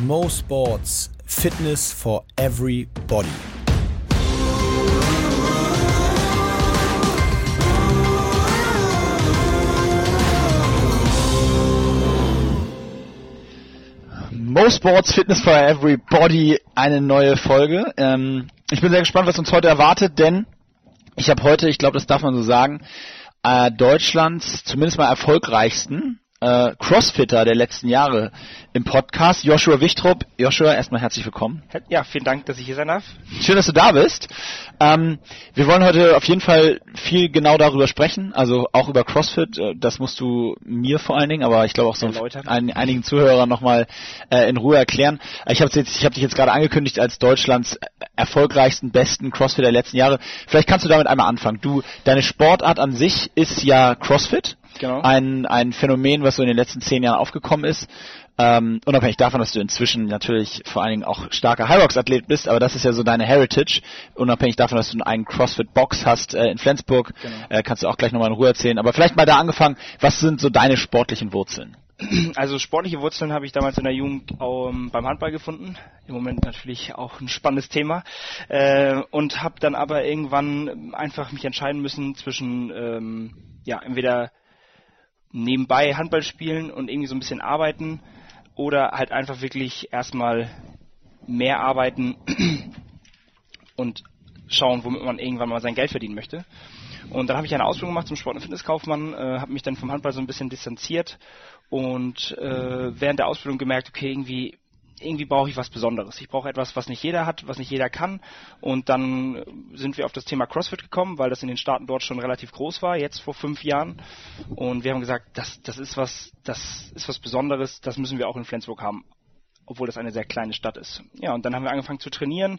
Mo Sports Fitness for Everybody. Mo Sports Fitness for Everybody, eine neue Folge. Ähm, ich bin sehr gespannt, was uns heute erwartet, denn ich habe heute, ich glaube, das darf man so sagen, äh, Deutschlands zumindest mal erfolgreichsten äh, Crossfitter der letzten Jahre im Podcast, Joshua Wichtrup. Joshua, erstmal herzlich willkommen. Ja, vielen Dank, dass ich hier sein darf. Schön, dass du da bist. Ähm, wir wollen heute auf jeden Fall viel genau darüber sprechen, also auch über CrossFit. Äh, das musst du mir vor allen Dingen, aber ich glaube auch so ein, einigen Zuhörern nochmal äh, in Ruhe erklären. Ich habe hab dich jetzt gerade angekündigt als Deutschlands erfolgreichsten, besten CrossFit der letzten Jahre. Vielleicht kannst du damit einmal anfangen. Du, deine Sportart an sich ist ja CrossFit. Genau. Ein, ein Phänomen, was so in den letzten zehn Jahren aufgekommen ist. Ähm, unabhängig davon, dass du inzwischen natürlich vor allen Dingen auch starker Hyrox-Athlet bist, aber das ist ja so deine Heritage. Unabhängig davon, dass du einen CrossFit-Box hast äh, in Flensburg, genau. äh, kannst du auch gleich nochmal in Ruhe erzählen. Aber vielleicht mal da angefangen, was sind so deine sportlichen Wurzeln? Also sportliche Wurzeln habe ich damals in der Jugend ähm, beim Handball gefunden. Im Moment natürlich auch ein spannendes Thema. Äh, und habe dann aber irgendwann einfach mich entscheiden müssen zwischen ähm, ja entweder nebenbei Handball spielen und irgendwie so ein bisschen arbeiten oder halt einfach wirklich erstmal mehr arbeiten und schauen, womit man irgendwann mal sein Geld verdienen möchte. Und dann habe ich eine Ausbildung gemacht zum Sport- und Fitnesskaufmann, äh, habe mich dann vom Handball so ein bisschen distanziert und äh, während der Ausbildung gemerkt, okay, irgendwie irgendwie brauche ich was Besonderes. Ich brauche etwas, was nicht jeder hat, was nicht jeder kann. Und dann sind wir auf das Thema CrossFit gekommen, weil das in den Staaten dort schon relativ groß war, jetzt vor fünf Jahren. Und wir haben gesagt, das, das ist was, das ist was Besonderes, das müssen wir auch in Flensburg haben, obwohl das eine sehr kleine Stadt ist. Ja, und dann haben wir angefangen zu trainieren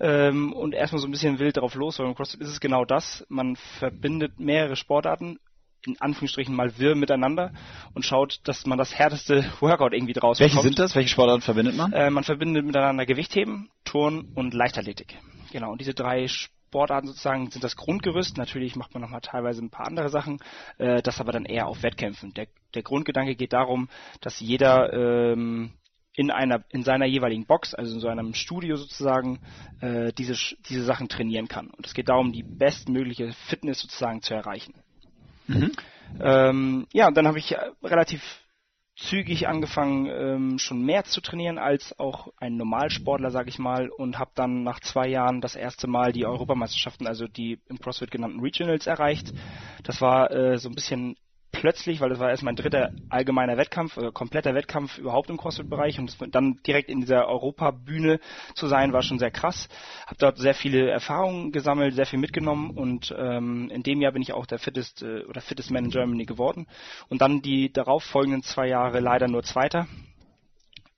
ähm, und erstmal so ein bisschen wild drauf los, weil im CrossFit ist es genau das. Man verbindet mehrere Sportarten in Anführungsstrichen mal wirr miteinander und schaut, dass man das härteste Workout irgendwie draus Welche bekommt. sind das? Welche Sportarten verbindet man? Äh, man verbindet miteinander Gewichtheben, Turn und Leichtathletik. Genau, und diese drei Sportarten sozusagen sind das Grundgerüst. Natürlich macht man nochmal teilweise ein paar andere Sachen, äh, das aber dann eher auf Wettkämpfen. Der, der Grundgedanke geht darum, dass jeder ähm, in einer in seiner jeweiligen Box, also in so einem Studio sozusagen, äh, diese diese Sachen trainieren kann. Und es geht darum, die bestmögliche Fitness sozusagen zu erreichen. Mhm. Ähm, ja, dann habe ich relativ zügig angefangen, ähm, schon mehr zu trainieren als auch ein Normalsportler, sage ich mal, und habe dann nach zwei Jahren das erste Mal die Europameisterschaften, also die im CrossFit genannten Regionals erreicht. Das war äh, so ein bisschen plötzlich, weil das war erst mein dritter allgemeiner Wettkampf, äh, kompletter Wettkampf überhaupt im CrossFit-Bereich und dann direkt in dieser Europabühne zu sein, war schon sehr krass. Habe dort sehr viele Erfahrungen gesammelt, sehr viel mitgenommen und ähm, in dem Jahr bin ich auch der fittest äh, oder fittest Man in Germany geworden und dann die darauf folgenden zwei Jahre leider nur Zweiter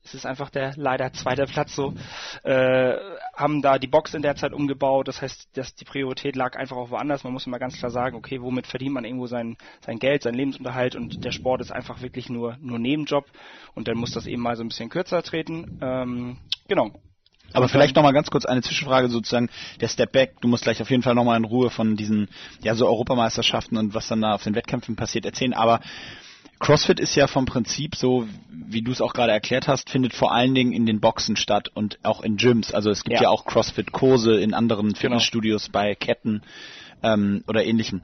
es ist einfach der leider zweite Platz so, äh, haben da die Box in der Zeit umgebaut, das heißt, dass die Priorität lag einfach auch woanders. Man muss immer ganz klar sagen, okay, womit verdient man irgendwo sein, sein Geld, sein Lebensunterhalt und der Sport ist einfach wirklich nur, nur Nebenjob und dann muss das eben mal so ein bisschen kürzer treten. Ähm, genau. Aber vielleicht nochmal ganz kurz eine Zwischenfrage sozusagen, der Step Back, du musst gleich auf jeden Fall nochmal in Ruhe von diesen, ja, so Europameisterschaften und was dann da auf den Wettkämpfen passiert erzählen, aber CrossFit ist ja vom Prinzip so, wie du es auch gerade erklärt hast, findet vor allen Dingen in den Boxen statt und auch in Gyms. Also es gibt ja, ja auch CrossFit-Kurse in anderen genau. Fitnessstudios genau. bei Ketten ähm, oder ähnlichem.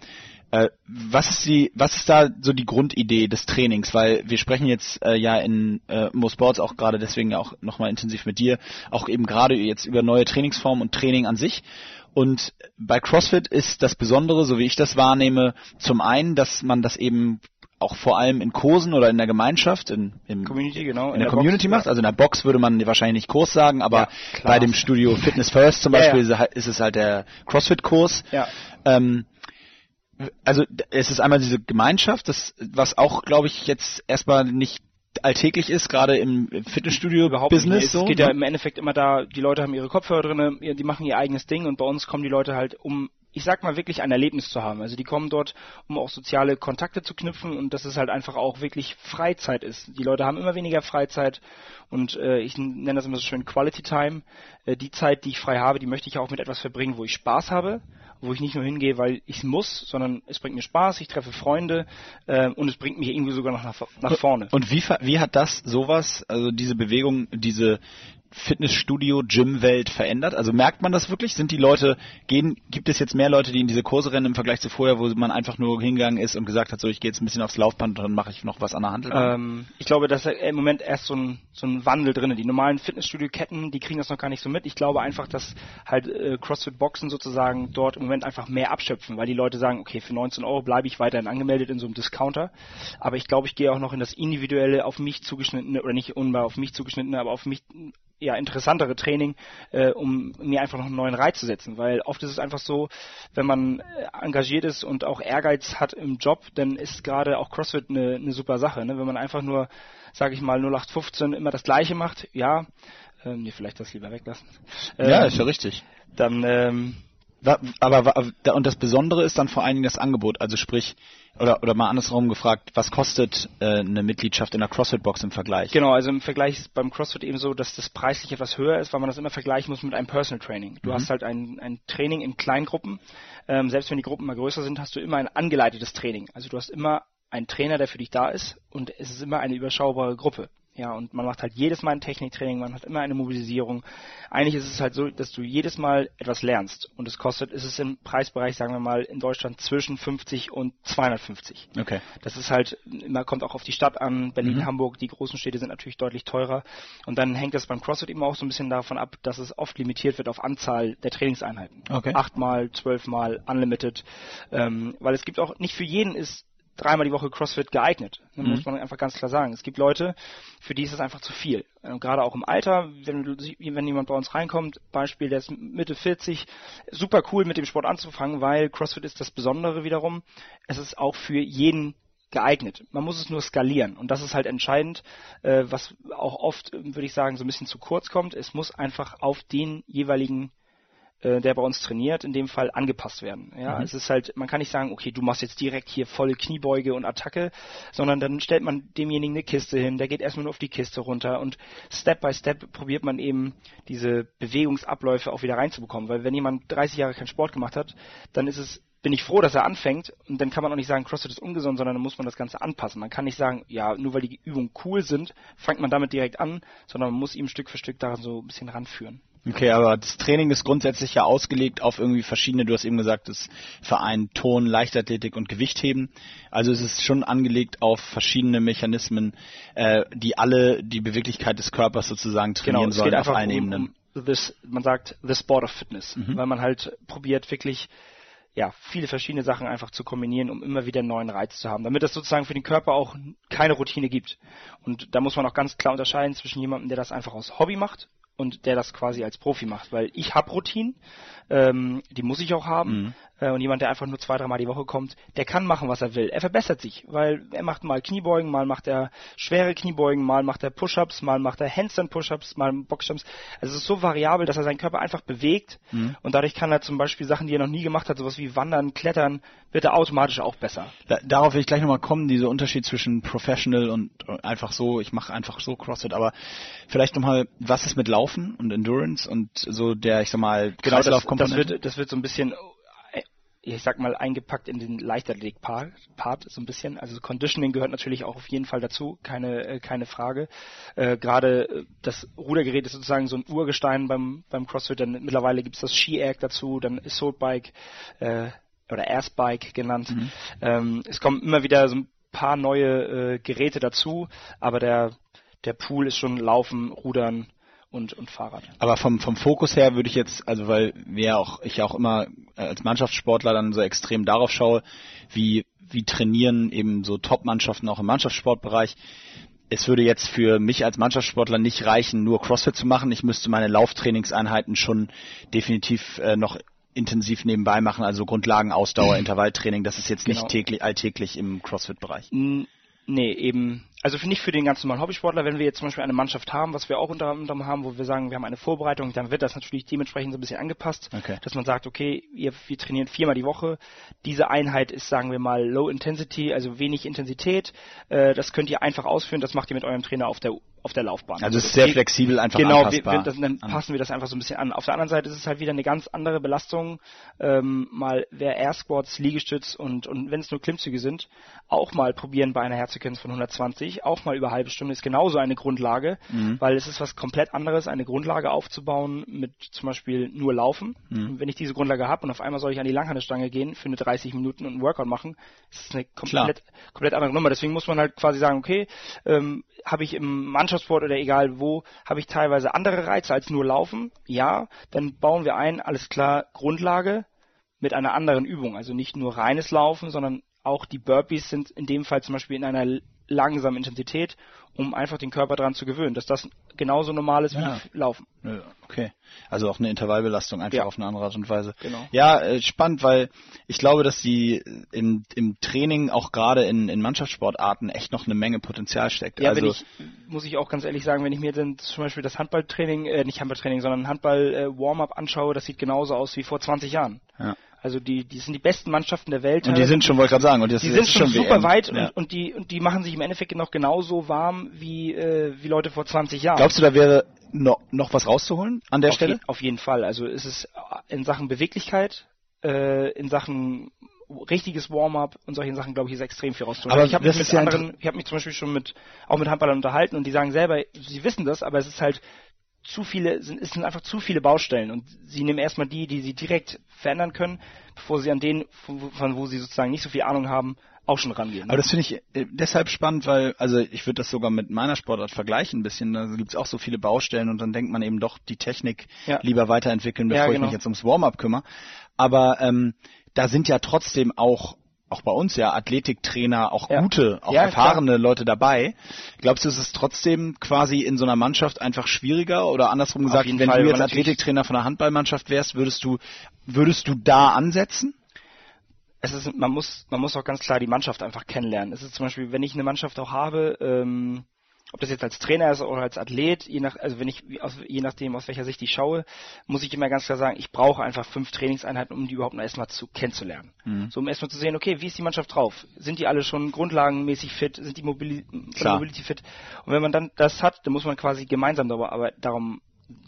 Äh, was ist die, was ist da so die Grundidee des Trainings? Weil wir sprechen jetzt äh, ja in äh, Mo Sports auch gerade deswegen auch nochmal intensiv mit dir, auch eben gerade jetzt über neue Trainingsformen und Training an sich. Und bei CrossFit ist das Besondere, so wie ich das wahrnehme, zum einen, dass man das eben auch vor allem in Kursen oder in der Gemeinschaft, in, im, Community, genau, in, in der, der, Community Box, macht. Also in der Box würde man wahrscheinlich nicht Kurs sagen, aber ja, bei dem Studio Fitness First zum Beispiel ja, ja. ist es halt der CrossFit-Kurs. Ja. Ähm, also es ist einmal diese Gemeinschaft, das, was auch, glaube ich, jetzt erstmal nicht alltäglich ist, gerade im Fitnessstudio-Business. Es so, geht ne? ja im Endeffekt immer da, die Leute haben ihre Kopfhörer drin, die machen ihr eigenes Ding und bei uns kommen die Leute halt, um ich sag mal wirklich ein Erlebnis zu haben. Also die kommen dort, um auch soziale Kontakte zu knüpfen und dass es halt einfach auch wirklich Freizeit ist. Die Leute haben immer weniger Freizeit und äh, ich nenne das immer so schön Quality Time. Äh, die Zeit, die ich frei habe, die möchte ich auch mit etwas verbringen, wo ich Spaß habe wo ich nicht nur hingehe, weil ich muss, sondern es bringt mir Spaß, ich treffe Freunde äh, und es bringt mich irgendwie sogar noch nach, nach vorne. Und wie, wie hat das sowas, also diese Bewegung, diese Fitnessstudio, Gym-Welt verändert? Also merkt man das wirklich? Sind die Leute, gehen, gibt es jetzt mehr Leute, die in diese Kurse rennen im Vergleich zu vorher, wo man einfach nur hingegangen ist und gesagt hat, so ich gehe jetzt ein bisschen aufs Laufband und dann mache ich noch was an der Hand? Ähm, ich glaube, dass im Moment erst so ein, so ein Wandel drin. Die normalen Fitnessstudio-Ketten, die kriegen das noch gar nicht so mit. Ich glaube einfach, dass halt äh, CrossFit-Boxen sozusagen dort im Moment einfach mehr abschöpfen, weil die Leute sagen, okay, für 19 Euro bleibe ich weiterhin angemeldet in so einem Discounter. Aber ich glaube, ich gehe auch noch in das individuelle, auf mich zugeschnittene, oder nicht unbar auf mich zugeschnittene, aber auf mich ja, interessantere Training, äh, um mir einfach noch einen neuen Reiz zu setzen. Weil oft ist es einfach so, wenn man äh, engagiert ist und auch Ehrgeiz hat im Job, dann ist gerade auch CrossFit eine, eine super Sache. Ne? Wenn man einfach nur, sage ich mal, 0815 immer das Gleiche macht, ja, ähm, nee, vielleicht das lieber weglassen. Ähm, ja, ist ja richtig. Dann ähm, aber und das Besondere ist dann vor allen Dingen das Angebot, also sprich oder oder mal andersrum gefragt, was kostet äh, eine Mitgliedschaft in der CrossFit Box im Vergleich? Genau, also im Vergleich ist beim CrossFit eben so, dass das preislich etwas höher ist, weil man das immer vergleichen muss mit einem Personal Training. Du mhm. hast halt ein, ein Training in Kleingruppen. Ähm, selbst wenn die Gruppen mal größer sind, hast du immer ein angeleitetes Training. Also du hast immer einen Trainer, der für dich da ist und es ist immer eine überschaubare Gruppe. Ja, und man macht halt jedes Mal ein Techniktraining, man hat immer eine Mobilisierung. Eigentlich ist es halt so, dass du jedes Mal etwas lernst. Und es kostet, ist es im Preisbereich, sagen wir mal, in Deutschland zwischen 50 und 250. Okay. Das ist halt, immer kommt auch auf die Stadt an. Berlin, mhm. Hamburg, die großen Städte sind natürlich deutlich teurer. Und dann hängt das beim CrossFit eben auch so ein bisschen davon ab, dass es oft limitiert wird auf Anzahl der Trainingseinheiten. Okay. Achtmal, zwölfmal, unlimited. Ähm, weil es gibt auch, nicht für jeden ist dreimal die Woche CrossFit geeignet. Das mhm. muss man einfach ganz klar sagen. Es gibt Leute, für die ist es einfach zu viel. Und ähm, gerade auch im Alter, wenn, wenn jemand bei uns reinkommt, Beispiel, der ist Mitte 40, super cool mit dem Sport anzufangen, weil CrossFit ist das Besondere wiederum. Es ist auch für jeden geeignet. Man muss es nur skalieren und das ist halt entscheidend, äh, was auch oft, würde ich sagen, so ein bisschen zu kurz kommt. Es muss einfach auf den jeweiligen äh, der bei uns trainiert, in dem Fall angepasst werden. Ja, mhm. es ist halt, man kann nicht sagen, okay, du machst jetzt direkt hier volle Kniebeuge und Attacke, sondern dann stellt man demjenigen eine Kiste hin, der geht erstmal nur auf die Kiste runter und Step by Step probiert man eben diese Bewegungsabläufe auch wieder reinzubekommen, weil wenn jemand 30 Jahre keinen Sport gemacht hat, dann ist es bin ich froh, dass er anfängt und dann kann man auch nicht sagen, CrossFit ist ungesund, sondern dann muss man das Ganze anpassen. Man kann nicht sagen, ja, nur weil die Übungen cool sind, fängt man damit direkt an, sondern man muss ihm Stück für Stück daran so ein bisschen ranführen. Okay, aber das Training ist grundsätzlich ja ausgelegt auf irgendwie verschiedene, du hast eben gesagt, das vereint Ton, Leichtathletik und Gewichtheben. Also es ist schon angelegt auf verschiedene Mechanismen, äh, die alle die Beweglichkeit des Körpers sozusagen trainieren genau, sollen auf allen um, Ebenen. This, man sagt the sport of fitness, mhm. weil man halt probiert wirklich ja, viele verschiedene Sachen einfach zu kombinieren, um immer wieder einen neuen Reiz zu haben, damit es sozusagen für den Körper auch keine Routine gibt. Und da muss man auch ganz klar unterscheiden zwischen jemandem, der das einfach aus Hobby macht und der das quasi als Profi macht, weil ich habe Routinen, ähm, die muss ich auch haben. Mhm. Äh, und jemand, der einfach nur zwei, dreimal die Woche kommt, der kann machen, was er will. Er verbessert sich, weil er macht mal Kniebeugen, mal macht er schwere Kniebeugen, mal macht er Push-Ups, mal macht er Handstand-Push-Ups, mal Boxjumps. Also es ist so variabel, dass er seinen Körper einfach bewegt mhm. und dadurch kann er zum Beispiel Sachen, die er noch nie gemacht hat, sowas wie Wandern, Klettern, wird er automatisch auch besser. Da, darauf will ich gleich nochmal kommen, dieser Unterschied zwischen Professional und einfach so, ich mache einfach so CrossFit, aber vielleicht nochmal, was ist mit Laufen und Endurance und so der, ich sag mal, genau, das, das wird, das wird so ein bisschen ich sag mal, eingepackt in den Leichtathletik-Part Part, so ein bisschen. Also Conditioning gehört natürlich auch auf jeden Fall dazu, keine, äh, keine Frage. Äh, Gerade äh, das Rudergerät ist sozusagen so ein Urgestein beim, beim CrossFit. Dann mittlerweile gibt's das Ski-Air dazu, dann Assault Bike äh, oder Airsbike genannt. Mhm. Ähm, es kommen immer wieder so ein paar neue äh, Geräte dazu, aber der, der Pool ist schon Laufen, Rudern, und, und Fahrrad. Aber vom, vom Fokus her würde ich jetzt, also weil wir auch, ich auch immer als Mannschaftssportler dann so extrem darauf schaue, wie, wie trainieren eben so Top-Mannschaften auch im Mannschaftssportbereich. Es würde jetzt für mich als Mannschaftssportler nicht reichen, nur CrossFit zu machen. Ich müsste meine Lauftrainingseinheiten schon definitiv äh, noch intensiv nebenbei machen, also Grundlagen, Ausdauer, Intervalltraining. Das ist jetzt genau. nicht täglich, alltäglich im CrossFit-Bereich. Nee, eben, also für nicht für den ganz normalen Hobbysportler, wenn wir jetzt zum Beispiel eine Mannschaft haben, was wir auch unter anderem haben, wo wir sagen, wir haben eine Vorbereitung, dann wird das natürlich dementsprechend so ein bisschen angepasst, Okay. dass man sagt, okay, wir, wir trainieren viermal die Woche, diese Einheit ist, sagen wir mal, Low Intensity, also wenig Intensität, äh, das könnt ihr einfach ausführen, das macht ihr mit eurem Trainer auf der auf der Laufbahn. Also es ist sehr geht- flexibel, einfach Genau, anpassbar. das, dann passen wir das einfach so ein bisschen an. Auf der anderen Seite ist es halt wieder eine ganz andere Belastung, ähm, mal wer Air Squats, Liegestütz und, und wenn es nur Klimmzüge sind, auch mal probieren bei einer Herzfrequenz von 120, auch mal über halbe Stunde ist genauso eine Grundlage, Mhm. weil es ist was komplett anderes, eine Grundlage aufzubauen mit zum Beispiel nur Laufen. Mhm. Wenn ich diese Grundlage habe und auf einmal soll ich an die Langhandelstange gehen für eine 30 Minuten und einen Workout machen, ist es eine komplett, komplett andere Nummer. Deswegen muss man halt quasi sagen, okay, ähm, habe ich im Mannschaftssport oder egal wo, habe ich teilweise andere Reize als nur Laufen? Ja, dann bauen wir ein, alles klar, Grundlage mit einer anderen Übung. Also nicht nur reines Laufen, sondern auch die Burpees sind in dem Fall zum Beispiel in einer langsamen Intensität, um einfach den Körper daran zu gewöhnen, dass das genauso normal ist Ja. wie Laufen. Ja, Okay. Also auch eine Intervallbelastung einfach Ja. auf eine andere Art und Weise. Genau. Ja, äh, spannend, weil ich glaube, dass die im, im Training auch gerade in, in Mannschaftssportarten echt noch eine Menge Potenzial steckt. Ja, also wenn ich, muss ich auch ganz ehrlich sagen, wenn ich mir dann zum Beispiel das Handballtraining, äh, nicht Handballtraining, sondern Handball-Warm-up anschaue, das sieht genauso aus wie vor 20 Jahren. ja. Also die, die sind die besten Mannschaften der Welt. Und die sind schon, wollte gerade sagen, und das die ist sind schon super WM. weit Ja. und, und die und die machen sich im Endeffekt noch genauso warm wie äh, wie Leute vor 20 Jahren. Glaubst du, da wäre noch, noch was rauszuholen an der auf, Stelle? je, auf jeden Fall. Also es ist in Sachen Beweglichkeit, äh, in Sachen richtiges Warm-up und solchen Sachen, glaube ich, ist extrem viel rauszuholen. Aber ich habe mich mit ist ja anderen, ich habe mich zum Beispiel schon mit auch mit Handballern unterhalten und die sagen selber, sie wissen das, aber es ist halt zu viele, sind, es sind einfach zu viele Baustellen und sie nehmen erstmal die, die sie direkt verändern können, bevor sie an denen, von, wo sie sozusagen nicht so viel Ahnung haben, auch schon rangehen. Aber das finde ich äh, deshalb spannend, weil, also ich würde das sogar mit meiner Sportart vergleichen ein bisschen. Da gibt es auch so viele Baustellen und dann denkt man eben doch die Technik Ja. lieber weiterentwickeln, bevor Ja, ich genau. mich jetzt ums Warm-up kümmere. Aber ähm, da sind ja trotzdem auch auch bei uns ja Athletiktrainer, auch Ja. gute, auch Ja, erfahrene Leute dabei. Glaubst du, es ist trotzdem quasi in so einer Mannschaft einfach schwieriger oder andersrum gesagt, wenn Fall, du jetzt Athletiktrainer von einer Handballmannschaft wärst, würdest du würdest du da ansetzen? es ist, man muss, man muss auch ganz klar die Mannschaft einfach kennenlernen. Es ist zum Beispiel, wenn ich eine Mannschaft auch habe, ähm, ob das jetzt als Trainer ist oder als Athlet, je nach, also wenn ich, aus, je nachdem, aus welcher Sicht ich schaue, muss ich immer ganz klar sagen, ich brauche einfach fünf Trainingseinheiten, um die überhaupt noch erstmal zu kennenzulernen. So, um erstmal zu sehen, okay, wie ist die Mannschaft drauf? Sind die alle schon grundlagenmäßig fit? Sind die Mobili Klar. Mobility fit? Und wenn man dann das hat, dann muss man quasi gemeinsam darüber arbeit- darum,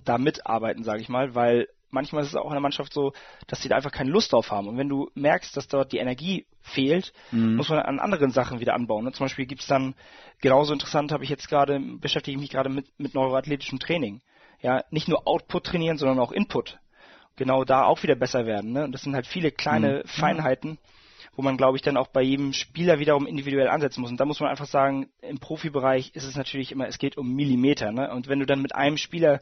da mitarbeiten, sage ich mal, weil manchmal ist es auch in der Mannschaft so, dass die da einfach keine Lust drauf haben. Und wenn du merkst, dass dort die Energie fehlt, muss man an anderen Sachen wieder anbauen. Ne? Zum Beispiel gibt's dann, genauso interessant habe ich jetzt gerade, beschäftige ich mich gerade mit, mit neuroathletischem Training. Ja, nicht nur Output trainieren, sondern auch Input. Genau da auch wieder besser werden. Ne? Und das sind halt viele kleine Feinheiten, wo man, glaube ich, dann auch bei jedem Spieler wiederum individuell ansetzen muss. Und da muss man einfach sagen, im Profibereich ist es natürlich immer, es geht um Millimeter. Ne? Und wenn du dann mit einem Spieler,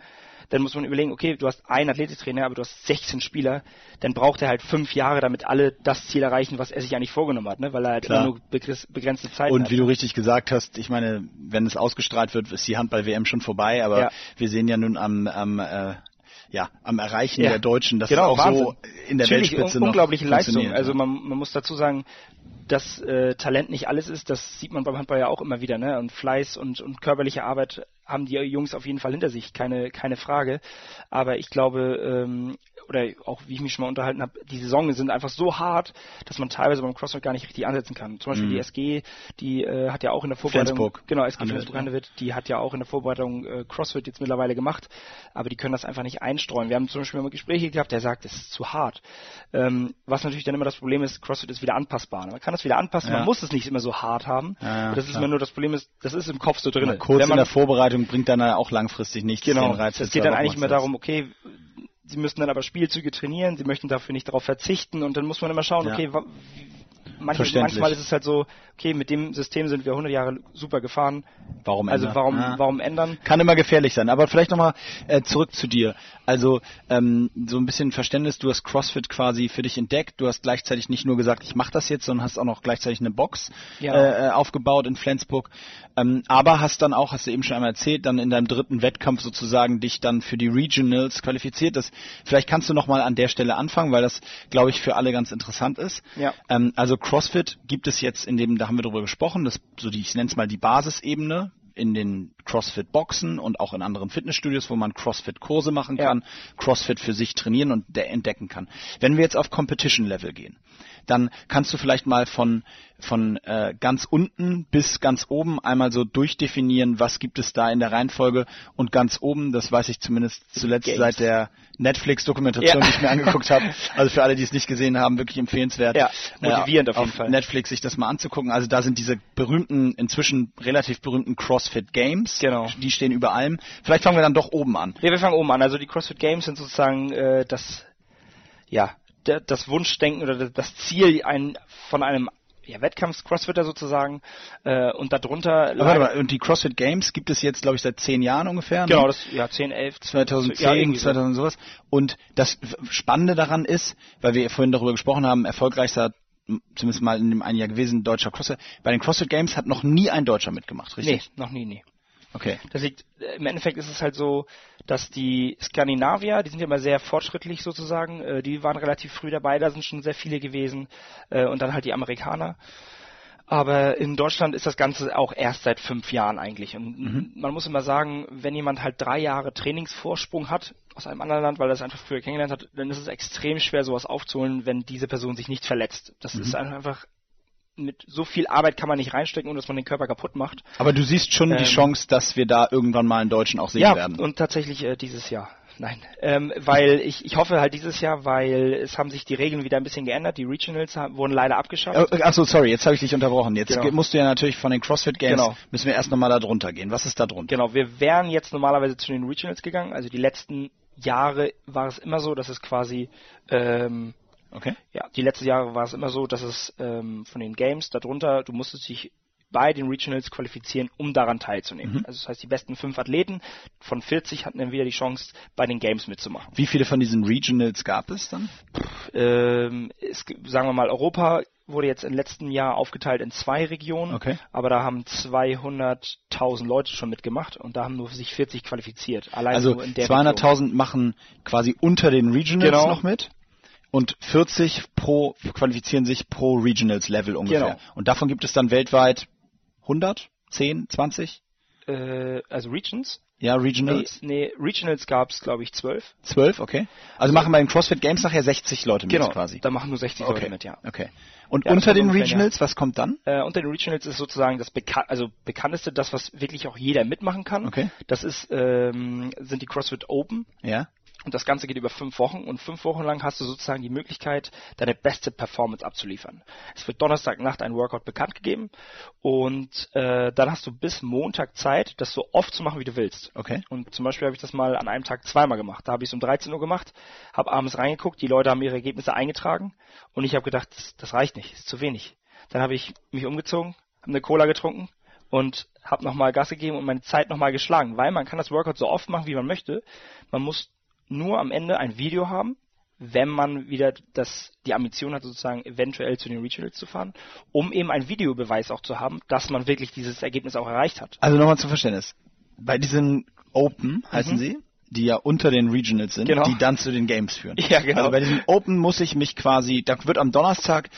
dann muss man überlegen, okay, du hast einen Athletiktrainer, aber du hast 16 Spieler, dann braucht er halt fünf Jahre, damit alle das Ziel erreichen, was er sich eigentlich vorgenommen hat, ne? weil er halt Klar. immer nur begrenz- begrenzte Zeit Und hat. wie du richtig gesagt hast, ich meine, wenn es ausgestrahlt wird, ist die Handball-WM schon vorbei, aber Ja. wir sehen ja nun am, am, äh, ja, am Erreichen Ja. der Deutschen, dass Genau, es auch so Wahnsinn. in der Natürlich, Weltspitze un noch unglaubliche Leistung. funktioniert, Also man, man muss dazu sagen, dass äh, Talent nicht alles ist, das sieht man beim Handball ja auch immer wieder, ne? Und Fleiß und, und körperliche Arbeit haben die Jungs auf jeden Fall hinter sich, keine, keine Frage. Aber ich glaube, ähm, oder auch wie ich mich schon mal unterhalten habe, die Saisonen sind einfach so hart, dass man teilweise beim CrossFit gar nicht richtig ansetzen kann. Zum Beispiel die SG, die äh, hat ja auch in der Vorbereitung, Mhm. Flensburg. genau, SG Handewitt, Flensburg ja. Handewitt, die hat ja auch in der Vorbereitung äh, CrossFit jetzt mittlerweile gemacht, aber die können das einfach nicht einstreuen. Wir haben zum Beispiel mal Gespräche gehabt, der sagt, es ist zu hart. Ähm, was natürlich dann immer das Problem ist, CrossFit ist wieder anpassbar. Man kann das wieder anpassen, Ja. man muss es nicht immer so hart haben. Ja, das ist immer nur das Problem ist, das ist im Kopf so drin. Mal kurz in der Vorbereitung bringt dann auch langfristig nichts. Genau, es geht dann eigentlich Wochenmarktstags. darum, okay, sie müssen dann aber Spielzüge trainieren, sie möchten dafür nicht darauf verzichten und dann muss man immer schauen, Ja. okay, Verständlich. manchmal ist es halt so, okay, mit dem System sind wir 100 Jahre super gefahren, Warum also ändern? warum, Ja. warum ändern? Kann immer gefährlich sein. Aber vielleicht nochmal äh, zurück zu dir. Also ähm, so ein bisschen Verständnis, du hast CrossFit quasi für dich entdeckt. Du hast gleichzeitig nicht nur gesagt, ich mache das jetzt, sondern hast auch noch gleichzeitig eine Box Ja. äh, äh, aufgebaut in Flensburg. Ähm, aber hast dann auch, hast du eben schon einmal erzählt, dann in deinem dritten Wettkampf sozusagen dich dann für die Regionals qualifiziert. Das, vielleicht kannst du nochmal an der Stelle anfangen, weil das, glaube ich, für alle ganz interessant ist. Ja. Ähm, also CrossFit gibt es jetzt in dem haben wir darüber gesprochen, dass so die, ich nenne es mal die Basisebene in den CrossFit-Boxen und auch in anderen Fitnessstudios, wo man CrossFit-Kurse machen Ja. kann, CrossFit für sich trainieren und entdecken kann. Wenn wir jetzt auf Competition-Level gehen, dann kannst du vielleicht mal von, von äh, ganz unten bis ganz oben einmal so durchdefinieren, was gibt es da in der Reihenfolge und ganz oben, das weiß ich zumindest zuletzt Games. seit der Netflix-Dokumentation, Ja. die ich mir angeguckt habe. Also für alle, die es nicht gesehen haben, wirklich empfehlenswert. Ja, motivierend äh, auf jeden Fall. Netflix sich das mal anzugucken. Also da sind diese berühmten, inzwischen relativ berühmten CrossFit Games. Genau. Die stehen über allem. Vielleicht fangen wir dann doch oben an. Ja, wir fangen oben an. Also die CrossFit Games sind sozusagen äh, das, ja, das Wunschdenken oder das- Ziel ein, von einem ja, Wettkampf-Crossfitter sozusagen. Äh, und darunter Aber warte mal, und die CrossFit Games gibt es jetzt, glaube ich, seit zehn Jahren ungefähr. genau ne? das ja 10, 11, 2010, ja, irgendwie so. 2000 sowas. Und das Spannende daran ist, weil wir vorhin darüber gesprochen haben, erfolgreichster, zumindest mal in dem einen Jahr gewesen, deutscher CrossFit. Bei den CrossFit Games hat noch nie ein Deutscher mitgemacht, Nee, richtig? noch nie, nee. Okay. Das liegt, äh, im Endeffekt ist es halt so, dass die Skandinavier, die sind ja immer sehr fortschrittlich sozusagen, äh, die waren relativ früh dabei, da sind schon sehr viele gewesen, äh, und dann halt die Amerikaner. Aber in Deutschland ist das Ganze auch erst seit fünf Jahren eigentlich. Und man muss immer sagen, wenn jemand halt drei Jahre Trainingsvorsprung hat aus einem anderen Land, weil er es einfach früher kennengelernt hat, dann ist es extrem schwer, sowas aufzuholen, wenn diese Person sich nicht verletzt. Das ist einfach mit so viel Arbeit kann man nicht reinstecken, ohne dass man den Körper kaputt macht. Aber du siehst schon die Ähm, Chance, dass wir da irgendwann mal einen Deutschen auch sehen ja, werden. und tatsächlich äh, dieses Jahr. Nein, ähm, weil ich, ich hoffe halt dieses Jahr, weil es haben sich die Regeln wieder ein bisschen geändert. Die Regionals haben, wurden leider abgeschafft. Äh, Achso, sorry, jetzt habe ich dich unterbrochen. Jetzt Genau. ge- musst du ja natürlich von den CrossFit Games, Genau. müssen wir erst nochmal da drunter gehen. Was ist da drunter? Genau, wir wären jetzt normalerweise zu den Regionals gegangen. Also die letzten Jahre war es immer so, dass es quasi ähm, Okay. ja, die letzten Jahre war es immer so, dass es ähm, von den Games darunter, du musstest dich bei den Regionals qualifizieren, um daran teilzunehmen. Also das heißt, die besten fünf Athleten von 40 hatten dann wieder die Chance, bei den Games mitzumachen. Wie viele von diesen Regionals gab es dann? Ähm, es, sagen wir mal, Europa wurde jetzt im letzten Jahr aufgeteilt in zwei Regionen, Okay. aber da haben 200.000 Leute schon mitgemacht und da haben nur sich 40 qualifiziert. Allein Also nur in der Region. 200.000 machen quasi unter den Regionals Genau. noch mit und 40 pro qualifizieren sich pro Regionals Level ungefähr. Genau. Und davon gibt es dann weltweit 100, 10, 20? Äh, also Regions? Ja, Nee, Regionals. nee Regionals gab es, glaube ich, 12. 12, okay. Also machen bei den CrossFit Games nachher 60 Leute mit quasi. da machen nur 60 Okay. Leute mit, ja. Okay. Und Ja, unter den Regionals, was kommt dann? Äh, unter den Regionals ist sozusagen das Bekan also bekannteste, das was wirklich auch jeder mitmachen kann. Okay. Das ist ähm, sind die CrossFit Open. Ja. Und das Ganze geht über fünf Wochen und fünf Wochen lang hast du sozusagen die Möglichkeit, deine beste Performance abzuliefern. Es wird Donnerstagnacht ein Workout bekannt gegeben und äh, dann hast du bis Montag Zeit, das so oft zu machen, wie du willst. Okay. Und zum Beispiel habe ich das mal an einem Tag zweimal gemacht. Da habe ich es um 13 Uhr gemacht, habe abends reingeguckt, die Leute haben ihre Ergebnisse eingetragen und ich habe gedacht, das, das reicht nicht, ist zu wenig. Dann habe ich mich umgezogen, habe eine Cola getrunken und habe nochmal Gas gegeben und meine Zeit nochmal geschlagen, weil man kann das Workout so oft machen, wie man möchte. Man muss nur am Ende ein Video haben, wenn man wieder das, die Ambition hat, sozusagen eventuell zu den Regionals zu fahren, um eben einen Videobeweis auch zu haben, dass man wirklich dieses Ergebnis auch erreicht hat. Also nochmal zum Verständnis. Bei diesen Open heißen sie, die ja unter den Regionals sind, Mhm. Genau. die dann zu den Games führen. Ja, genau. Also bei diesen Open muss ich mich quasi, da wird am Donnerstag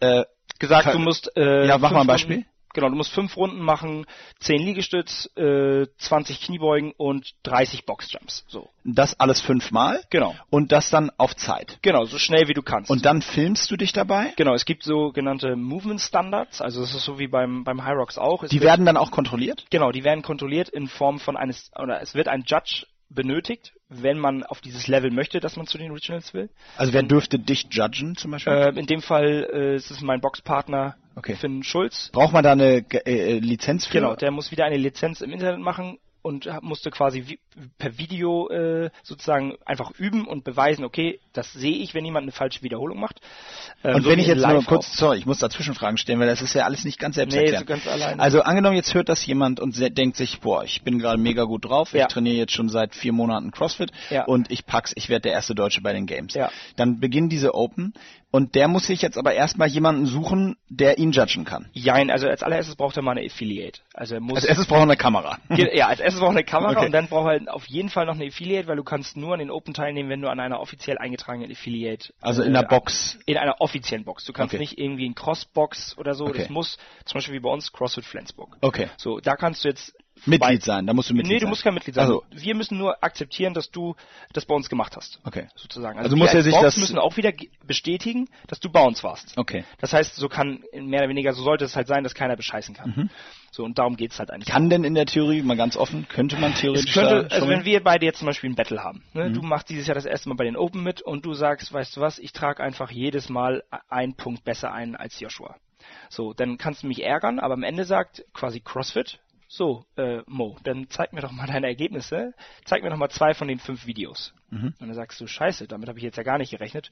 äh, gesagt, du musst äh, Ja, mach mal ein Beispiel. Runden, genau, du musst fünf Runden machen, zehn Liegestütz, äh, 20 Kniebeugen und 30 Boxjumps. So, das alles fünfmal genau, und das dann auf Zeit. genau, so schnell wie du kannst. Und dann filmst du dich dabei. genau, es gibt sogenannte Movement Standards, also es ist so wie beim beim High Rocks auch. Es Die werden dann auch kontrolliert. genau, die werden kontrolliert in Form von eines oder es wird ein Judge benötigt, wenn man auf dieses Level möchte, dass man zu den Regionals will. Also wer dürfte dich judgen zum Beispiel? Äh, in dem Fall äh, ist es mein Boxpartner Okay. Finn Schulz. Braucht man da eine Ge- äh, Lizenz für? Genau, der muss wieder eine Lizenz im Internet machen und musste quasi vi per Video äh, sozusagen einfach üben und beweisen, okay, das sehe ich, wenn jemand eine falsche Wiederholung macht. Ähm, Und so wenn ich jetzt nur kurz, sorry, ich muss da Zwischenfragen stellen, weil das ist ja alles nicht ganz selbst Nee, erklärt. so ganz alleine. Also angenommen, jetzt hört das jemand und denkt sich, boah, ich bin gerade mega gut drauf, Ja. ich trainiere jetzt schon seit vier Monaten CrossFit Ja. und ich pack's, ich werde der erste Deutsche bei den Games. Ja. Dann beginnen diese Open. und der muss sich jetzt aber erstmal jemanden suchen, der ihn judgen kann. Jein, also als allererstes braucht er mal eine Affiliate. Also er muss Als erstes braucht er eine Kamera. Ja, als erstes braucht er eine Kamera Okay. und dann braucht er halt auf jeden Fall noch eine Affiliate, weil du kannst nur an den Open teilnehmen, wenn du an einer offiziell eingetragenen Affiliate Also in äh, der Box. in einer offiziellen Box. Du kannst Okay. nicht irgendwie in Crossbox oder so. Okay. Das muss zum Beispiel wie bei uns CrossFit Flensburg. Okay. So, da kannst du jetzt Mitglied sein, da musst du Mitglied Nee, du sein. musst kein Mitglied sein. Also, Wir müssen nur aktivieren, dass du das bei uns gemacht hast. okay. Sozusagen. Also wir muss er sich Box das- müssen auch wieder ge- bestätigen, dass du bei uns warst. Okay. Das heißt, so kann mehr oder weniger, so sollte es halt sein, dass keiner bescheißen kann. Mhm. So, und darum geht's halt eigentlich. Kann denn in der Theorie, mal ganz offen, könnte man Es theoretisch könnte, da also wenn wir beide jetzt zum Beispiel ein Battle haben, ne? Mhm. du machst dieses Jahr das erste Mal bei den Open mit und du sagst, weißt du was, ich trage einfach jedes Mal einen Punkt besser ein als Joshua. So, dann kannst du mich ärgern, aber am Ende sagt quasi CrossFit, so, äh, Mo, dann zeig mir doch mal deine Ergebnisse, zeig mir doch mal zwei von den fünf Videos. Mhm. Und dann sagst du, scheiße, damit habe ich jetzt ja gar nicht gerechnet.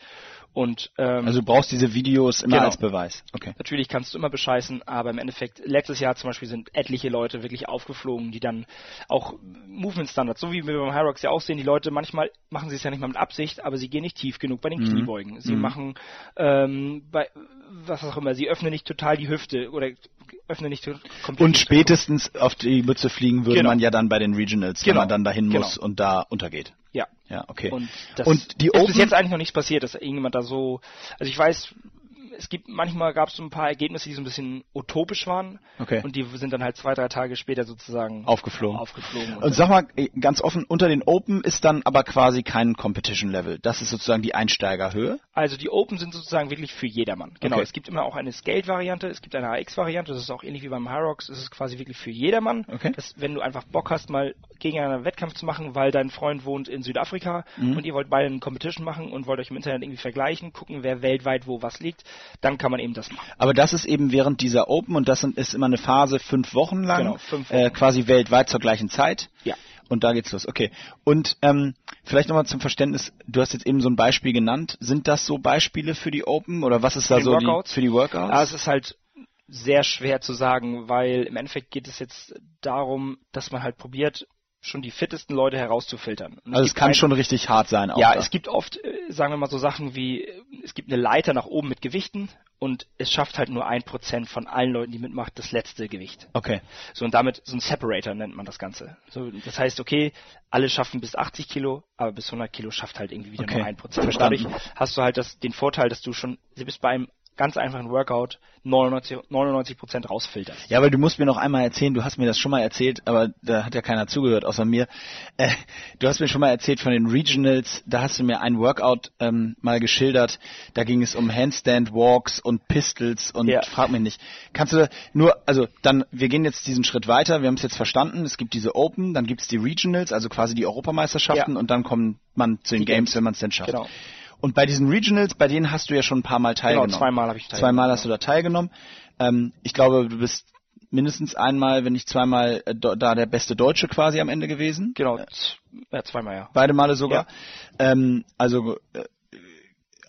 Und ähm, Also du brauchst diese Videos immer Genau. als Beweis. Okay. Natürlich kannst du immer bescheißen, aber im Endeffekt, letztes Jahr zum Beispiel sind etliche Leute wirklich aufgeflogen, die dann auch Movement Standards, so wie wir beim Hyrox ja auch sehen, die Leute, manchmal machen sie es ja nicht mal mit Absicht, aber sie gehen nicht tief genug bei den Mhm. Kniebeugen. Sie Mhm. machen, ähm, bei, was auch immer, sie öffnen nicht total die Hüfte oder öffnen nicht komplett Und spätestens auf die Mütze fliegen würde Genau. man ja dann bei den Regionals, wenn Genau. man dann dahin muss Genau. und da untergeht. Ja. Ja, okay. Und, das Und die ist bis Open- jetzt eigentlich noch nichts passiert, dass irgendjemand da so, also ich weiß, es gibt manchmal gab es so ein paar Ergebnisse, die so ein bisschen utopisch waren. Okay. Und die sind dann halt zwei, drei Tage später sozusagen Aufgeflogen. aufgeflogen. Und sag mal, eh, ganz offen, unter den Open ist dann aber quasi kein Competition-Level. Das ist sozusagen die Einsteigerhöhe. also die Open sind sozusagen wirklich für jedermann. Genau. Okay. Es gibt immer auch eine Skate-Variante, es gibt eine AX-Variante, das ist auch ähnlich wie beim Hyrox, es ist quasi wirklich für jedermann. Okay. Das, wenn du einfach Bock hast, mal gegen einen Wettkampf zu machen, weil dein Freund wohnt in Südafrika Mhm. und ihr wollt beide eine Competition machen und wollt euch im Internet irgendwie vergleichen, gucken, wer weltweit wo was liegt, dann kann man eben das machen. Aber das ist eben während dieser Open und das ist immer eine Phase fünf Wochen lang, Genau, fünf Äh, Wochen. quasi weltweit zur gleichen Zeit. Ja. Und da geht's los. Okay. Und ähm, vielleicht nochmal zum Verständnis, du hast jetzt eben so ein Beispiel genannt. Sind das so Beispiele für die Open oder was ist da so Workouts? die für die Workouts? Ja, es ist halt sehr schwer zu sagen, weil im Endeffekt geht es jetzt darum, dass man halt probiert, schon die fittesten Leute herauszufiltern. Und also es kann ein- schon richtig hart sein. Auch Ja, da. es gibt oft, äh, sagen wir mal so Sachen wie, äh, es gibt eine Leiter nach oben mit Gewichten und es schafft halt nur ein Prozent von allen Leuten, die mitmachen, das letzte Gewicht. Okay. So und damit so ein Separator nennt man das Ganze. So, das heißt, okay, alle schaffen bis 80 Kilo, aber bis 100 Kilo schafft halt irgendwie wieder Okay, nur ein Prozent. Dadurch hast du halt das, den Vorteil, dass du schon, du bist bei einem ganz einfachen Workout 99 99 Prozent rausfilterst. Ja, weil du musst mir noch einmal erzählen, du hast mir das schon mal erzählt, aber da hat ja keiner zugehört außer mir. Äh, du hast mir schon mal erzählt von den Regionals, da hast du mir ein Workout ähm, mal geschildert, da ging es um Handstand Walks und Pistols und Ja. frag mich nicht. Kannst du nur, also dann, wir gehen jetzt diesen Schritt weiter, wir haben es jetzt verstanden, es gibt diese Open, dann gibt es die Regionals, also quasi die Europameisterschaften Ja. und dann kommt man zu den Die Games, Games. wenn man es denn schafft. Genau. Und bei diesen Regionals, bei denen hast du ja schon ein paar Mal teilgenommen. Genau, zweimal habe ich teilgenommen. Zweimal hast du da teilgenommen. Ähm, ich glaube, du bist mindestens einmal, wenn nicht zweimal, äh, da der beste Deutsche quasi am Ende gewesen. Genau, ja, zweimal ja. Beide Male sogar. Ähm, also äh,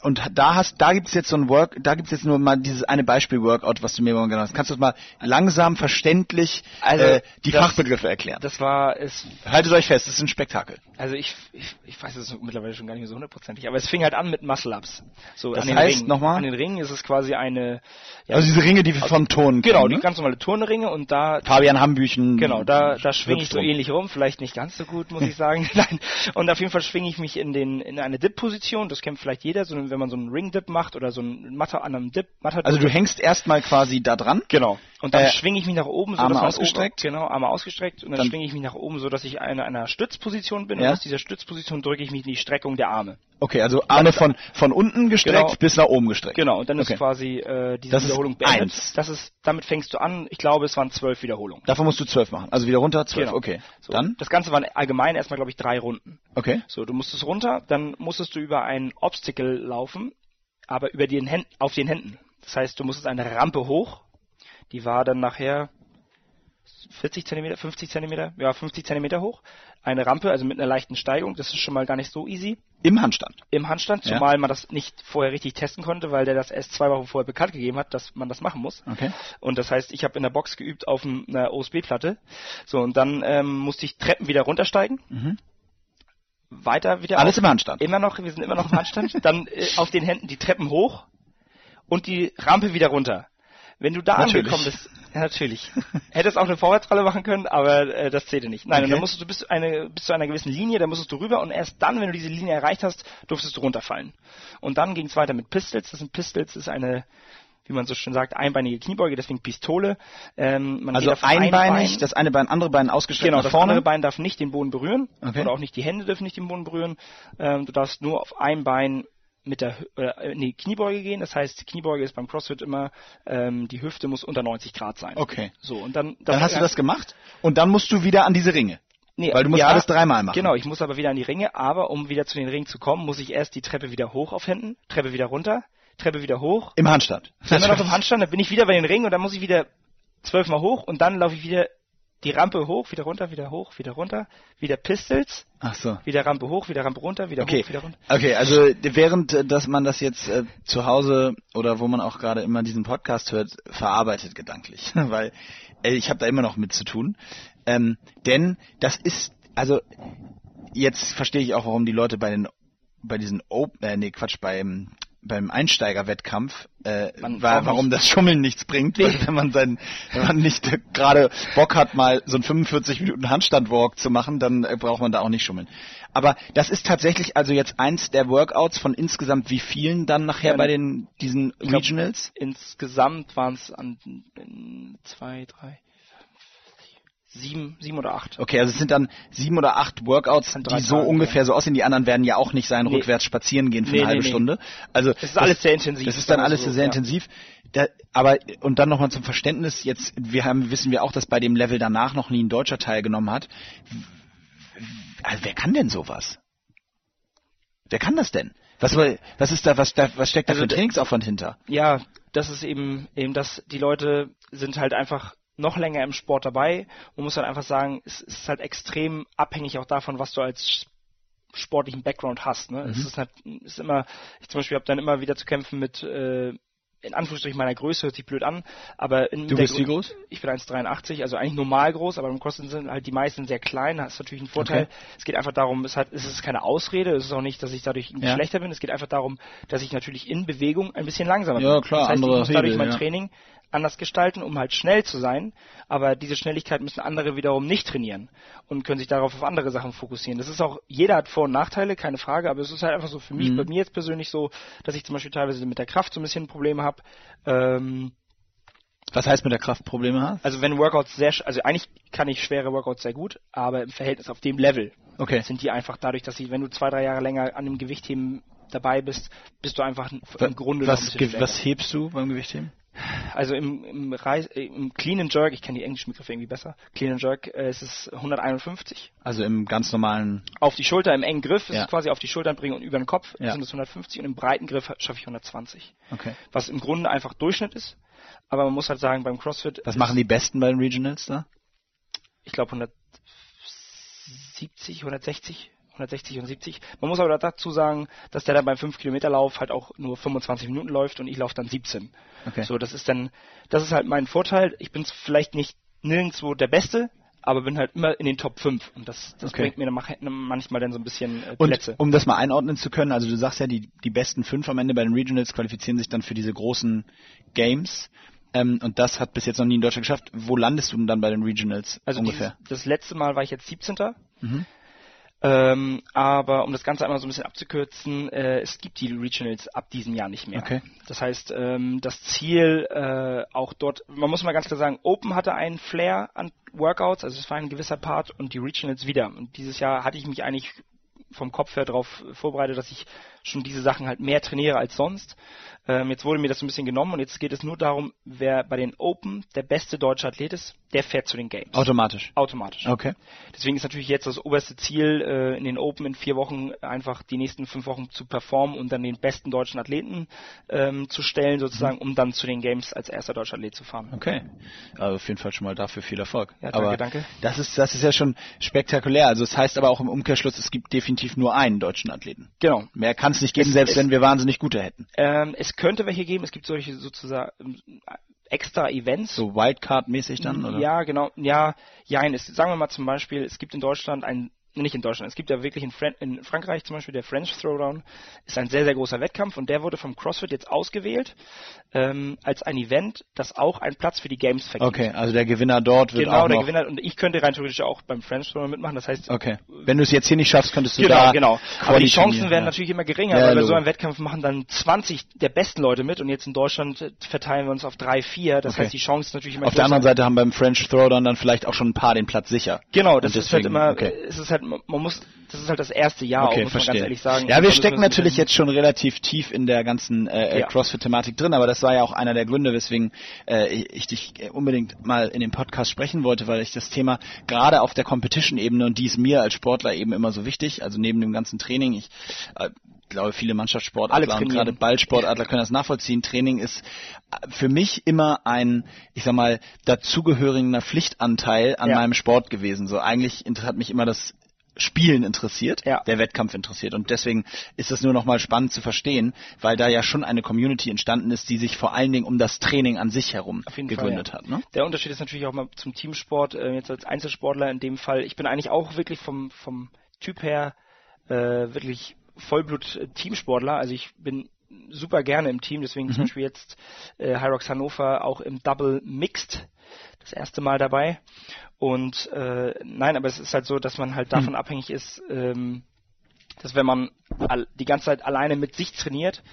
und da hast, da gibt's jetzt so ein Work, da gibt's jetzt nur mal dieses eine Beispiel-Workout, was du mir mal genannt hast. Kannst du das mal langsam, verständlich Also, äh, die das- Fachbegriffe erklären? Das war es Haltet euch fest, das ist ein Spektakel. Also ich, ich, ich weiß es mittlerweile schon gar nicht mehr so hundertprozentig, aber es fing halt an mit Muscle-Ups. So Das an den heißt, nochmal? An den Ringen ist es quasi eine... Ja, Also diese Ringe, die wir vom Ton genau, kennen, die ne? ganz normale Turnringe und da... Fabian Hambüchen. Genau, da, da schwinge ich so ähnlich rum, vielleicht nicht ganz so gut, muss ich sagen. Nein. Und auf jeden Fall schwinge ich mich in den in eine Dip-Position, das kennt vielleicht jeder, so wenn man so einen Ring-Dip macht oder so einen Matter an einem Dip, Matter Also du hängst erstmal quasi da dran. Genau. Und dann Äh, schwinge ich mich nach oben, so Arme dass ausgestreckt? Oben, genau, Arme ausgestreckt und dann, Dann- schwinge ich mich nach oben, so dass ich in einer, einer Stützposition bin Ja. und aus dieser Stützposition drücke ich mich in die Streckung der Arme. Okay, also Arme von, von unten gestreckt Genau. bis nach oben gestreckt. Genau, und dann Okay. ist quasi äh, diese Das Wiederholung beendet. eins. Das ist, damit fängst du an. Ich glaube, es waren zwölf Wiederholungen. Davon musst du zwölf machen. Also wieder runter, zwölf. Genau. Okay. So, Dann? Das Ganze waren allgemein erstmal, glaube ich, drei Runden. Okay. So, du musstest runter, dann musstest du über ein Obstacle laufen, aber über den Händen, auf den Händen. Das heißt, du musstest eine Rampe hoch. Die war dann nachher 40 Zentimeter, 50 Zentimeter, ja 50 Zentimeter hoch. Eine Rampe, also mit einer leichten Steigung. Das ist schon mal gar nicht so easy Im Handstand. im Handstand, Ja. zumal man das nicht vorher richtig testen konnte, weil der das erst zwei Wochen vorher bekannt gegeben hat, dass man das machen muss. Okay. Und das heißt, ich habe in der Box geübt auf einer OSB-Platte. So, und dann ähm, musste ich Treppen wieder runtersteigen. Mhm. Weiter wieder Alles auf, im Handstand. Immer noch, wir sind immer noch im Handstand. dann äh, auf den Händen die Treppen hoch. und die Rampe wieder runter. Wenn du da Natürlich. angekommen bist, ja, natürlich. Hättest auch eine Vorwärtsrolle machen können, aber äh, das zählte nicht. Nein, und Okay. dann musstest du bis zu, eine, bis zu einer gewissen Linie, dann musstest du rüber und erst dann, wenn du diese Linie erreicht hast, durftest du runterfallen. Und dann ging es weiter mit Pistols. Das sind Pistols, das ist eine, wie man so schön sagt, einbeinige Kniebeuge, deswegen Pistole. Ähm, man Also auf ein einbeinig, Bein- das eine Bein, andere Bein ausgestreckt Genau, das vorne. andere Bein darf nicht den Boden berühren Okay. oder auch nicht die Hände dürfen nicht den Boden berühren. Ähm, du darfst nur auf ein Bein mit der Hü- äh, nee, Kniebeuge gehen. Das heißt, Kniebeuge ist beim CrossFit immer ähm, die Hüfte muss unter 90 Grad sein. Okay. So und dann Dann hast du das gemacht und dann musst du wieder an diese Ringe. Nee, Weil du musst ja, alles dreimal machen. Genau, ich muss aber wieder an die Ringe, aber um wieder zu den Ringen zu kommen, muss ich erst die Treppe wieder hoch auf Händen, Treppe wieder runter, Treppe wieder hoch, Im Handstand. immer noch im Handstand, dann bin ich wieder bei den Ringen und dann muss ich wieder zwölfmal hoch und dann laufe ich wieder die Rampe hoch, wieder runter, wieder hoch, wieder runter, wieder Pistols, Ach so. wieder Rampe hoch, wieder Rampe runter, wieder Okay. hoch, wieder runter. Okay, also während äh, dass man das jetzt äh, zu Hause oder wo man auch gerade immer diesen Podcast hört, verarbeitet gedanklich, weil äh, ich habe da immer noch mit zu tun. Ähm, denn das ist, also jetzt verstehe ich auch, warum die Leute bei den bei diesen Open, äh, nee Quatsch, beim beim Einsteigerwettkampf, äh, war, warum das Schummeln nichts bringt, weil wenn man sein, wenn man nicht äh, gerade Bock hat, mal so einen 45 Minuten Handstandwalk zu machen, dann äh, braucht man da auch nicht schummeln. Aber das ist tatsächlich also jetzt eins der Workouts von insgesamt wie vielen dann nachher Ja, bei den diesen ich glaub, Regionals? Insgesamt waren es an in zwei, drei, sieben, sieben oder acht. Okay, also es sind dann sieben oder acht Workouts, die drei so ungefähr so aussehen. Die anderen werden ja auch nicht sein, Nee. rückwärts spazieren gehen für Nee, eine halbe nee, nee. Stunde. Also Es ist alles sehr intensiv, Das ist dann alles so, sehr ja. intensiv. Da, aber und dann nochmal zum Verständnis. Jetzt wir haben wissen wir auch, dass bei dem Level danach noch nie ein Deutscher teilgenommen hat. Also wer kann denn sowas? Wer kann das denn? Was, was ist da, was, da, was steckt da Also für Trainingsaufwand hinter? Ja, das ist eben, eben das, die Leute sind halt einfach noch länger im Sport dabei. Man muss halt einfach sagen, es ist halt extrem abhängig auch davon, was du als sportlichen Background hast. Ne? Mhm. Es ist halt, es ist immer, ich zum Beispiel habe dann immer wieder zu kämpfen mit, äh, in Anführungsstrichen meiner Größe, hört sich blöd an, aber in Du bist wie groß? Ich bin 1,83, also eigentlich normal groß, aber im CrossFit sind halt die meisten sehr klein, das ist natürlich ein Vorteil. Okay. Es geht einfach darum, es, hat, es ist keine Ausrede, es ist auch nicht, dass ich dadurch Ja. schlechter bin, es geht einfach darum, dass ich natürlich in Bewegung ein bisschen langsamer Ja, bin. klar, das heißt, andere ich muss dadurch Hebel, mein ja. Anders gestalten, um halt schnell zu sein, aber diese Schnelligkeit müssen andere wiederum nicht trainieren und können sich darauf auf andere Sachen fokussieren. Das ist auch, jeder hat Vor- und Nachteile, keine Frage, aber es ist halt einfach so für mich, Mhm. bei mir jetzt persönlich so, dass ich zum Beispiel teilweise mit der Kraft so ein bisschen Probleme habe. Ähm, Was heißt mit der Kraft Probleme hast? also wenn Workouts sehr, also eigentlich kann ich schwere Workouts sehr gut, aber im Verhältnis auf dem Level Okay. sind die einfach dadurch, dass sie, wenn du zwei, drei Jahre länger an dem Gewichtheben dabei bist, bist du einfach im Grunde noch ein was, bisschen ge- stärker. was hebst du beim Gewichtheben? Also im, im, Reis, äh, im Clean and Jerk, ich kenne die englischen Begriffe irgendwie besser, Clean and Jerk äh, ist es 151. Also im ganz normalen. Auf die Schulter im engen Griff ist Ja. es quasi auf die Schultern bringen und über den Kopf Ja. sind es 150 und im breiten Griff schaffe ich 120. Okay. Was im Grunde einfach Durchschnitt ist. Aber man muss halt sagen, beim CrossFit, Was machen die Besten bei den Regionals da? ich glaube 170, 160, 160 und 70. Man muss aber dazu sagen, dass der dann beim 5-Kilometer-Lauf halt auch nur 25 Minuten läuft und ich laufe dann 17. Okay. So, das ist dann, das ist halt mein Vorteil. Ich bin vielleicht nicht nirgendwo der Beste, aber bin halt immer in den Top 5 und das, das Okay. bringt mir dann manchmal dann so ein bisschen äh, Und Plätze. um das mal einordnen zu können, also du sagst ja, die, die besten fünf am Ende bei den Regionals qualifizieren sich dann für diese großen Games. Ähm, und das hat bis jetzt noch nie ein Deutscher geschafft. Wo landest du denn dann bei den Regionals Also ungefähr? dieses, das letzte Mal war ich jetzt 17. Mhm. Ähm, aber um das Ganze einmal so ein bisschen abzukürzen, äh, es gibt die Regionals ab diesem Jahr nicht mehr. Okay. Das heißt, ähm, das Ziel äh, auch dort, man muss mal ganz klar sagen, Open hatte einen Flair an Workouts, also es war ein gewisser Part und die Regionals wieder. Und dieses Jahr hatte ich mich eigentlich vom Kopf her darauf vorbereitet, dass ich schon diese Sachen halt mehr trainiere als sonst. Ähm, jetzt wurde mir das so ein bisschen genommen und jetzt geht es nur darum, wer bei den Open der beste deutsche Athlet ist, der fährt zu den Games. Automatisch. Automatisch. Okay. Deswegen ist natürlich jetzt das oberste Ziel, äh, in den Open in vier Wochen einfach die nächsten fünf Wochen zu performen und dann den besten deutschen Athleten ähm, zu stellen, sozusagen, Mhm. um dann zu den Games als erster deutscher Athlet zu fahren. Okay. Also auf jeden Fall schon mal dafür viel Erfolg. Ja, danke, aber danke. Das ist, das ist ja schon spektakulär. Also es heißt aber auch im Umkehrschluss, es gibt definitiv nur einen deutschen Athleten. Genau. Mehr kann es nicht geben, Es- selbst es- wenn wir wahnsinnig gute hätten. Ähm, es könnte welche geben, es gibt solche sozusagen ähm, extra Events. So Wildcard-mäßig dann, oder? Ja, genau. Ja, ja, es, sagen wir mal zum Beispiel, es gibt in Deutschland ein nicht in Deutschland. Es gibt ja wirklich in, Fran in, Frankreich zum Beispiel der French Throwdown ist ein sehr, sehr großer Wettkampf und der wurde vom CrossFit jetzt ausgewählt ähm, als ein Event, das auch einen Platz für die Games vergibt. Okay, also der Gewinner dort wird genau, auch der noch Gewinner und ich könnte rein theoretisch auch beim French Throwdown mitmachen. Das heißt, Okay. Wenn du es jetzt hier nicht schaffst, könntest du genau, da genau. Aber die Chancen werden ja. natürlich immer geringer, Ja, weil bei so einem Wettkampf machen dann 20 der besten Leute mit und jetzt in Deutschland verteilen wir uns auf drei, vier. Das Okay. heißt, die Chance natürlich immer Auf der anderen Seite haben beim French Throwdown dann vielleicht auch schon ein paar den Platz sicher. Genau, das Und ist halt deswegen, immer, okay. es ist halt, man muss, das ist halt das erste Jahr, auch, okay, muss verstehe. man ganz ehrlich sagen. ja, wir da stecken natürlich jetzt schon relativ tief in der ganzen äh, Ja. CrossFit-Thematik drin, aber das war ja auch einer der Gründe, weswegen äh, ich dich unbedingt mal in dem Podcast sprechen wollte, weil ich das Thema gerade auf der Competition-Ebene und die ist mir als Sportler eben immer so wichtig, also neben dem ganzen Training, ich äh, glaube, viele Mannschaftssportler und gerade Ballsportadler können das nachvollziehen. Training ist äh, für mich immer ein, ich sag mal, dazugehöriger Pflichtanteil an Ja. meinem Sport gewesen. So eigentlich hat mich immer das Spielen interessiert, Ja. der Wettkampf interessiert. Und deswegen ist es nur noch mal spannend zu verstehen, weil da ja schon eine Community entstanden ist, die sich vor allen Dingen um das Training an sich herum gegründet Fall, hat. Ne? Der Unterschied ist natürlich auch mal zum Teamsport, äh, jetzt als Einzelsportler in dem Fall. Ich bin eigentlich auch wirklich vom, vom Typ her äh, wirklich Vollblut-Teamsportler. Also ich bin super gerne im Team, deswegen zum Beispiel jetzt äh, Hyrox Hannover auch im Double Mixed das erste Mal dabei. Und äh, nein, aber es ist halt so, dass man halt davon abhängig ist, ähm, dass wenn man die ganze Zeit alleine mit sich trainiert,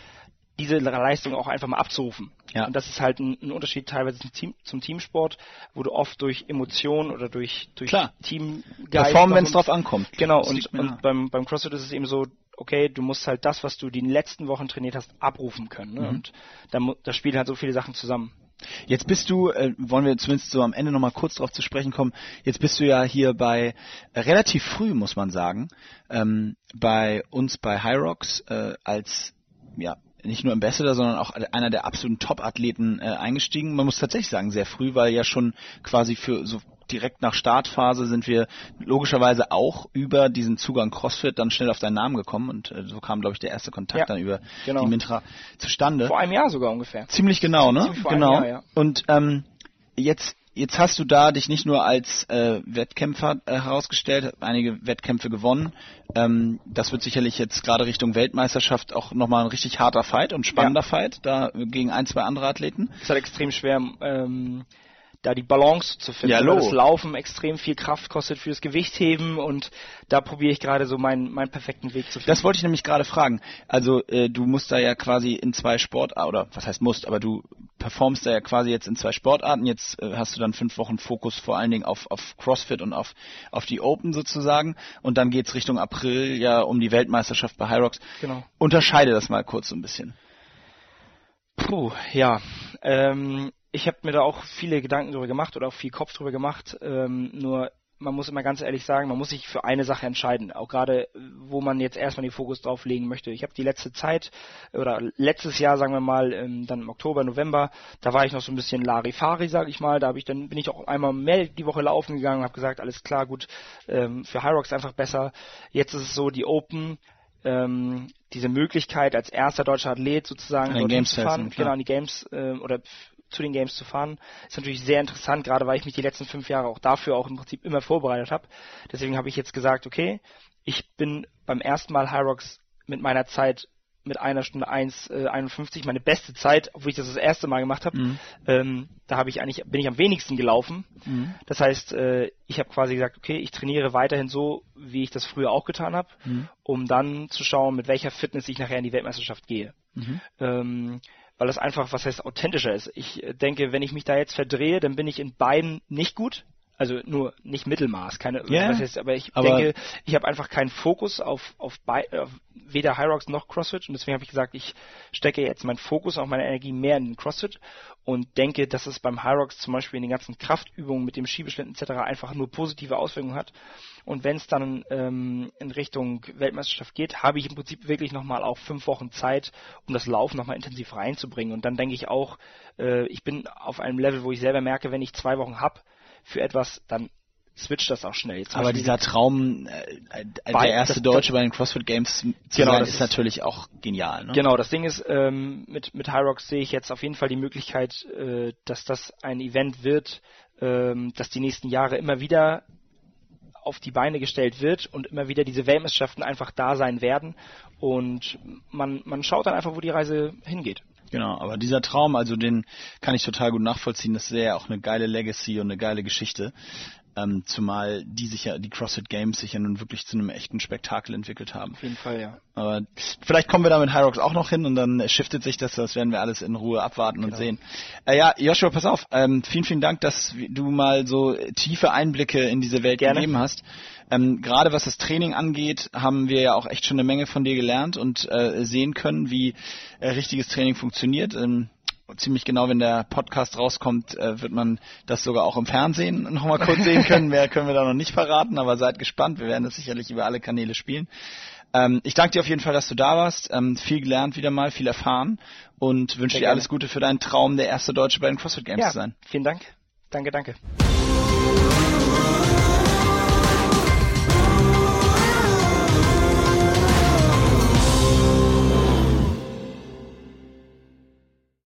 diese Leistung auch einfach mal abzurufen. Ja. Und das ist halt ein, ein Unterschied teilweise zum, Team, zum Teamsport, wo du oft durch Emotionen oder durch, durch Klar. Teamgeist... Performen, wenn es drauf ankommt. Genau, Das und, und beim, beim CrossFit ist es eben so, okay, du musst halt das, was du die letzten Wochen trainiert hast, abrufen können. Mhm. Ne? Und da, da spielen halt so viele Sachen zusammen. Jetzt bist du, äh, wollen wir zumindest so am Ende nochmal kurz darauf zu sprechen kommen, jetzt bist du ja hier bei, äh, relativ früh muss man sagen, ähm, bei uns bei Hyrox äh, als, ja, nicht nur Ambassador, sondern auch einer der absoluten Top-Athleten äh, eingestiegen. Man muss tatsächlich sagen, sehr früh, weil ja schon quasi für so direkt nach Startphase sind wir logischerweise auch über diesen Zugang CrossFit dann schnell auf deinen Namen gekommen und äh, so kam, glaube ich, der erste Kontakt Ja, dann über genau. die Mintra zustande. Vor einem Jahr sogar ungefähr. Ziemlich genau, ne? Ziemlich genau. Jahr, ja. Und ähm, jetzt jetzt hast du da dich nicht nur als äh, Wettkämpfer äh, herausgestellt, einige Wettkämpfe gewonnen. Ähm, das wird sicherlich jetzt gerade Richtung Weltmeisterschaft auch nochmal ein richtig harter Fight und spannender Fight, da gegen ein, zwei andere Athleten. Es ist halt extrem schwer, ähm, da die Balance zu finden. Ja, weil das Laufen extrem viel Kraft kostet fürs Gewichtheben und da probiere ich gerade so meinen, meinen perfekten Weg zu finden. Das wollte ich nämlich gerade fragen. Also äh, du musst da ja quasi in zwei Sportarten, oder was heißt musst, aber du performst da ja quasi jetzt in zwei Sportarten. Jetzt äh, hast du dann fünf Wochen Fokus vor allen Dingen auf, auf CrossFit und auf, auf die Open sozusagen. Und dann geht's Richtung April ja um die Weltmeisterschaft bei Hyrox. Genau. Unterscheide das mal kurz so ein bisschen. Puh, ja. Ähm, ich habe mir da auch viele Gedanken drüber gemacht oder auch viel Kopf drüber gemacht. Ähm, nur man muss immer ganz ehrlich sagen, man muss sich für eine Sache entscheiden. Auch gerade, wo man jetzt erstmal den Fokus drauf legen möchte. Ich habe die letzte Zeit oder letztes Jahr, sagen wir mal, ähm, dann im Oktober, November, da war ich noch so ein bisschen Larifari, sage ich mal. Da habe ich dann bin ich auch einmal mehr die Woche laufen gegangen, habe gesagt, alles klar, gut, ähm, für Hyrox einfach besser. Jetzt ist es so, die Open ähm, diese Möglichkeit als erster deutscher Athlet sozusagen An dorthin Games zu fahren, genau an die Games oder zu den Games zu fahren, ist natürlich sehr interessant, gerade weil ich mich die letzten fünf Jahre auch dafür auch im Prinzip immer vorbereitet habe. Deswegen habe ich jetzt gesagt, okay, ich bin beim ersten Mal Hyrox mit meiner Zeit mit einer Stunde 1, äh, 51, meine beste Zeit, obwohl ich das das erste Mal gemacht habe. Mhm. Ähm, da habe ich eigentlich bin ich am wenigsten gelaufen. Mhm. Das heißt, äh, ich habe quasi gesagt, okay, ich trainiere weiterhin so, wie ich das früher auch getan habe, Mhm. um dann zu schauen, mit welcher Fitness ich nachher in die Weltmeisterschaft gehe. Mhm. Ähm, weil das einfach, was heißt, authentischer ist. Ich äh, denke, wenn ich mich da jetzt verdrehe, dann bin ich in beiden nicht gut. Also nur nicht Mittelmaß, keine, Ja, was heißt, aber ich aber- denke, ich habe einfach keinen Fokus auf, auf, bei, auf weder Hyrox noch CrossFit und deswegen habe ich gesagt, ich stecke jetzt meinen Fokus und meine Energie mehr in den CrossFit und denke, dass es beim Hyrox zum Beispiel in den ganzen Kraftübungen mit dem Schiebeschlitten etc. einfach nur positive Auswirkungen hat. Und wenn es dann ähm, in Richtung Weltmeisterschaft geht, habe ich im Prinzip wirklich nochmal auch fünf Wochen Zeit, um das Laufen nochmal intensiv reinzubringen. Und dann denke ich auch, äh, ich bin auf einem Level, wo ich selber merke, wenn ich zwei Wochen habe für etwas, dann switcht das auch schnell. Zum Aber Beispiel- dieser Traum, äh, Bei- der erste das- Deutsche bei den CrossFit Games zu Genau, sein, das ist ist- natürlich auch genial. Ne? Genau, das Ding ist, ähm, mit, mit Hyrox sehe ich jetzt auf jeden Fall die Möglichkeit, äh, dass das ein Event wird, ähm, das die nächsten Jahre immer wieder auf die Beine gestellt wird und immer wieder diese Weltmeisterschaften einfach da sein werden und man, man schaut dann einfach, wo die Reise hingeht. Genau, aber dieser Traum, also den kann ich total gut nachvollziehen. Das ist ja auch eine geile Legacy und eine geile Geschichte. Ähm, zumal die sich ja, die CrossFit Games sich ja nun wirklich zu einem echten Spektakel entwickelt haben. Auf jeden Fall, ja. Aber vielleicht kommen wir da mit Hyrox auch noch hin und dann shiftet sich das, das werden wir alles in Ruhe abwarten genau. und sehen. Äh, ja, Joshua, pass auf, ähm, vielen, vielen Dank, dass du mal so tiefe Einblicke in diese Welt Gerne. gegeben hast. Ähm, Gerade was das Training angeht, haben wir ja auch echt schon eine Menge von dir gelernt und äh, sehen können, wie äh, richtiges Training funktioniert. Ähm, ziemlich genau, wenn der Podcast rauskommt, äh, wird man das sogar auch im Fernsehen nochmal kurz sehen können. Mehr können wir da noch nicht verraten, aber seid gespannt. Wir werden das sicherlich über alle Kanäle spielen. Ähm, ich danke dir auf jeden Fall, dass du da warst. Ähm, viel gelernt wieder mal, viel erfahren und wünsche dir alles Gute für deinen Traum, der erste Deutsche bei den CrossFit Games ja, zu sein. Vielen Dank. Danke, danke.